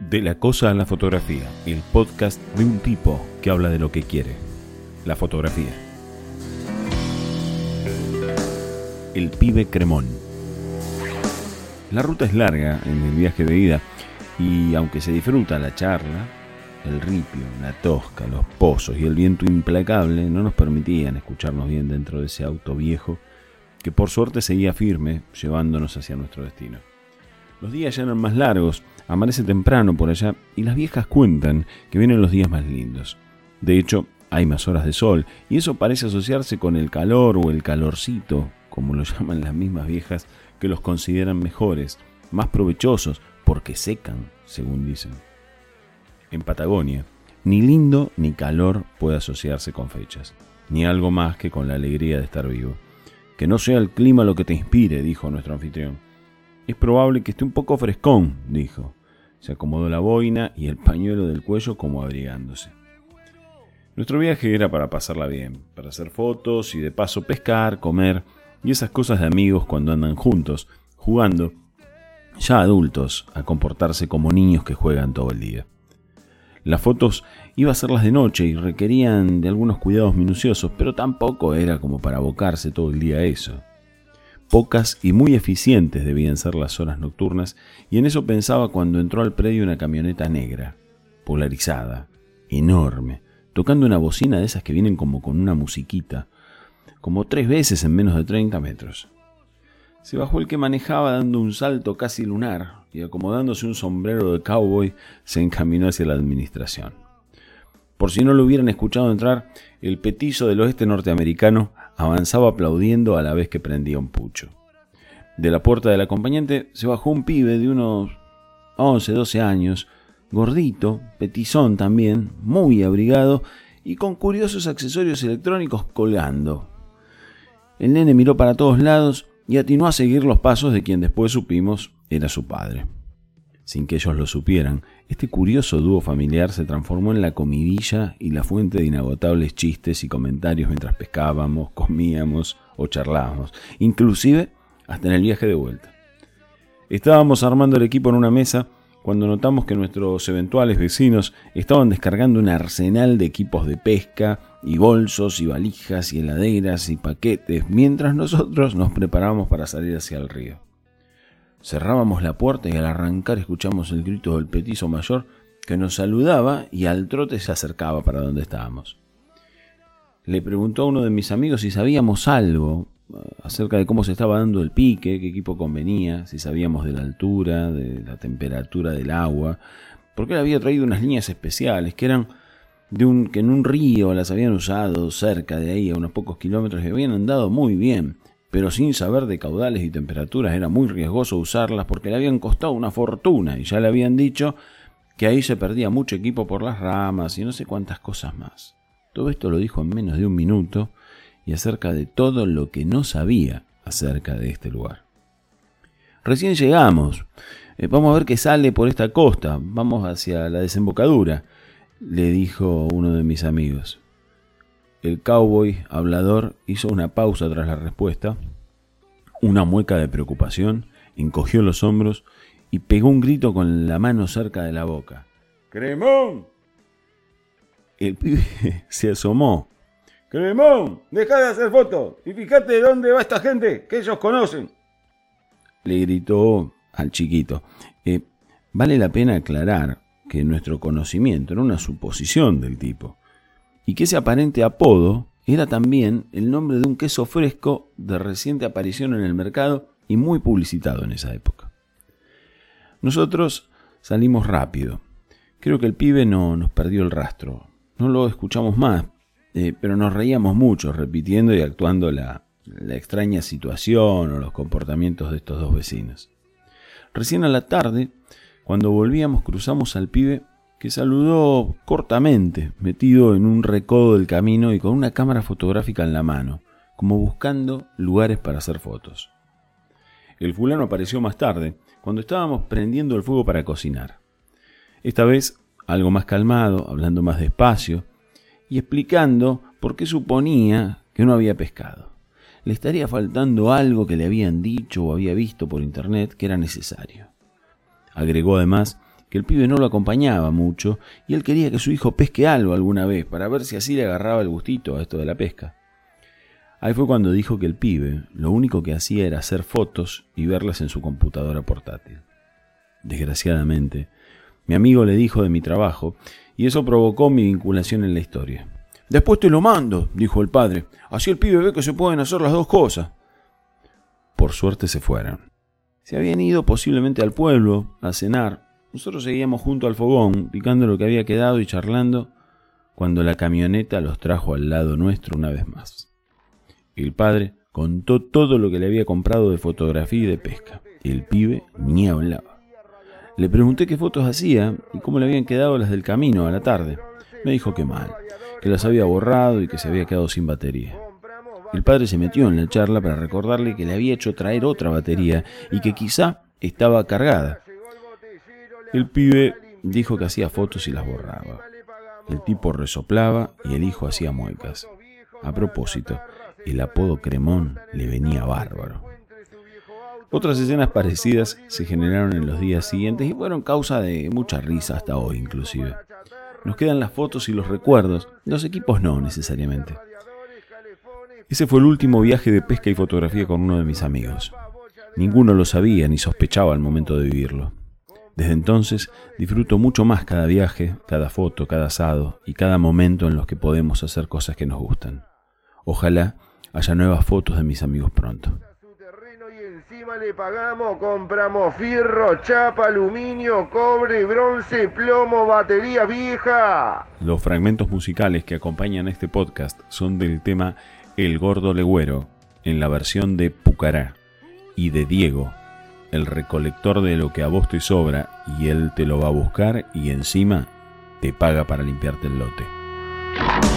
De la cosa a la fotografía, el podcast de un tipo que habla de lo que quiere, la fotografía. El pibe cremón. La ruta es larga en el viaje de ida y aunque se disfruta la charla, el ripio, la tosca, los pozos y el viento implacable no nos permitían escucharnos bien dentro de ese auto viejo que por suerte seguía firme llevándonos hacia nuestro destino. Los días ya eran más largos, amanece temprano por allá y las viejas cuentan que vienen los días más lindos. De hecho, hay más horas de sol y eso parece asociarse con el calor o el calorcito, como lo llaman las mismas viejas que los consideran mejores, más provechosos, porque secan, según dicen. En Patagonia, ni lindo ni calor puede asociarse con fechas, ni algo más que con la alegría de estar vivo. Que no sea el clima lo que te inspire, dijo nuestro anfitrión. Es probable que esté un poco frescón, dijo. Se acomodó la boina y el pañuelo del cuello como abrigándose. Nuestro viaje era para pasarla bien, para hacer fotos y de paso pescar, comer y esas cosas de amigos cuando andan juntos, jugando, ya adultos, a comportarse como niños que juegan todo el día. Las fotos iba a hacerlas de noche y requerían de algunos cuidados minuciosos, pero tampoco era como para abocarse todo el día a eso. Pocas y muy eficientes debían ser las horas nocturnas, y en eso pensaba cuando entró al predio una camioneta negra, polarizada, enorme, tocando una bocina de esas que vienen como con una musiquita, como tres veces en menos de 30 metros. Se bajó el que manejaba dando un salto casi lunar y acomodándose un sombrero de cowboy se encaminó hacia la administración. Por si no lo hubieran escuchado entrar, el petizo del oeste norteamericano avanzaba aplaudiendo a la vez que prendía un pucho. De la puerta del acompañante se bajó un pibe de unos 11, 12 años, gordito, petizón también, muy abrigado y con curiosos accesorios electrónicos colgando. El nene miró para todos lados y atinó a seguir los pasos de quien después supimos era su padre. Sin que ellos lo supieran, este curioso dúo familiar se transformó en la comidilla y la fuente de inagotables chistes y comentarios mientras pescábamos, comíamos o charlábamos, inclusive hasta en el viaje de vuelta. Estábamos armando el equipo en una mesa cuando notamos que nuestros eventuales vecinos estaban descargando un arsenal de equipos de pesca y bolsos y valijas y heladeras y paquetes, mientras nosotros nos preparábamos para salir hacia el río. Cerrábamos la puerta y al arrancar escuchamos el grito del petizo mayor que nos saludaba y al trote se acercaba para donde estábamos. Le preguntó a uno de mis amigos si sabíamos algo eh, acerca de cómo se estaba dando el pique, qué equipo convenía, si sabíamos de la altura, de la temperatura del agua, porque él había traído unas líneas especiales que eran de un que en un río las habían usado cerca de ahí a unos pocos kilómetros y habían andado muy bien pero sin saber de caudales y temperaturas era muy riesgoso usarlas porque le habían costado una fortuna y ya le habían dicho que ahí se perdía mucho equipo por las ramas y no sé cuántas cosas más. Todo esto lo dijo en menos de un minuto y acerca de todo lo que no sabía acerca de este lugar. Recién llegamos. Eh, vamos a ver qué sale por esta costa. Vamos hacia la desembocadura, le dijo uno de mis amigos. El cowboy hablador hizo una pausa tras la respuesta, una mueca de preocupación, encogió los hombros y pegó un grito con la mano cerca de la boca. ¡Cremón! El pibe se asomó. ¡Cremón! ¡Deja de hacer fotos! Y fíjate de dónde va esta gente, que ellos conocen. Le gritó al chiquito. Eh, vale la pena aclarar que nuestro conocimiento era una suposición del tipo y que ese aparente apodo era también el nombre de un queso fresco de reciente aparición en el mercado y muy publicitado en esa época. Nosotros salimos rápido. Creo que el pibe no nos perdió el rastro. No lo escuchamos más, eh, pero nos reíamos mucho repitiendo y actuando la, la extraña situación o los comportamientos de estos dos vecinos. Recién a la tarde, cuando volvíamos, cruzamos al pibe que saludó cortamente, metido en un recodo del camino y con una cámara fotográfica en la mano, como buscando lugares para hacer fotos. El fulano apareció más tarde, cuando estábamos prendiendo el fuego para cocinar. Esta vez algo más calmado, hablando más despacio y explicando por qué suponía que no había pescado. Le estaría faltando algo que le habían dicho o había visto por internet que era necesario. Agregó además que el pibe no lo acompañaba mucho y él quería que su hijo pesque algo alguna vez para ver si así le agarraba el gustito a esto de la pesca. Ahí fue cuando dijo que el pibe lo único que hacía era hacer fotos y verlas en su computadora portátil. Desgraciadamente, mi amigo le dijo de mi trabajo y eso provocó mi vinculación en la historia. Después te lo mando, dijo el padre. Así el pibe ve que se pueden hacer las dos cosas. Por suerte se fueron. Se habían ido posiblemente al pueblo a cenar. Nosotros seguíamos junto al fogón, picando lo que había quedado y charlando, cuando la camioneta los trajo al lado nuestro una vez más. El padre contó todo lo que le había comprado de fotografía y de pesca. El pibe ni hablaba. Le pregunté qué fotos hacía y cómo le habían quedado las del camino a la tarde. Me dijo que mal, que las había borrado y que se había quedado sin batería. El padre se metió en la charla para recordarle que le había hecho traer otra batería y que quizá estaba cargada. El pibe dijo que hacía fotos y las borraba. El tipo resoplaba y el hijo hacía muecas. A propósito, el apodo Cremón le venía bárbaro. Otras escenas parecidas se generaron en los días siguientes y fueron causa de mucha risa hasta hoy inclusive. Nos quedan las fotos y los recuerdos, los equipos no necesariamente. Ese fue el último viaje de pesca y fotografía con uno de mis amigos. Ninguno lo sabía ni sospechaba al momento de vivirlo. Desde entonces disfruto mucho más cada viaje, cada foto, cada asado y cada momento en los que podemos hacer cosas que nos gustan. Ojalá haya nuevas fotos de mis amigos pronto. Encima le pagamos, compramos fierro, chapa, aluminio, cobre, bronce, plomo, batería vieja. Los fragmentos musicales que acompañan este podcast son del tema El Gordo Legüero, en la versión de Pucará, y de Diego, el recolector de lo que a vos te sobra, y él te lo va a buscar y encima te paga para limpiarte el lote.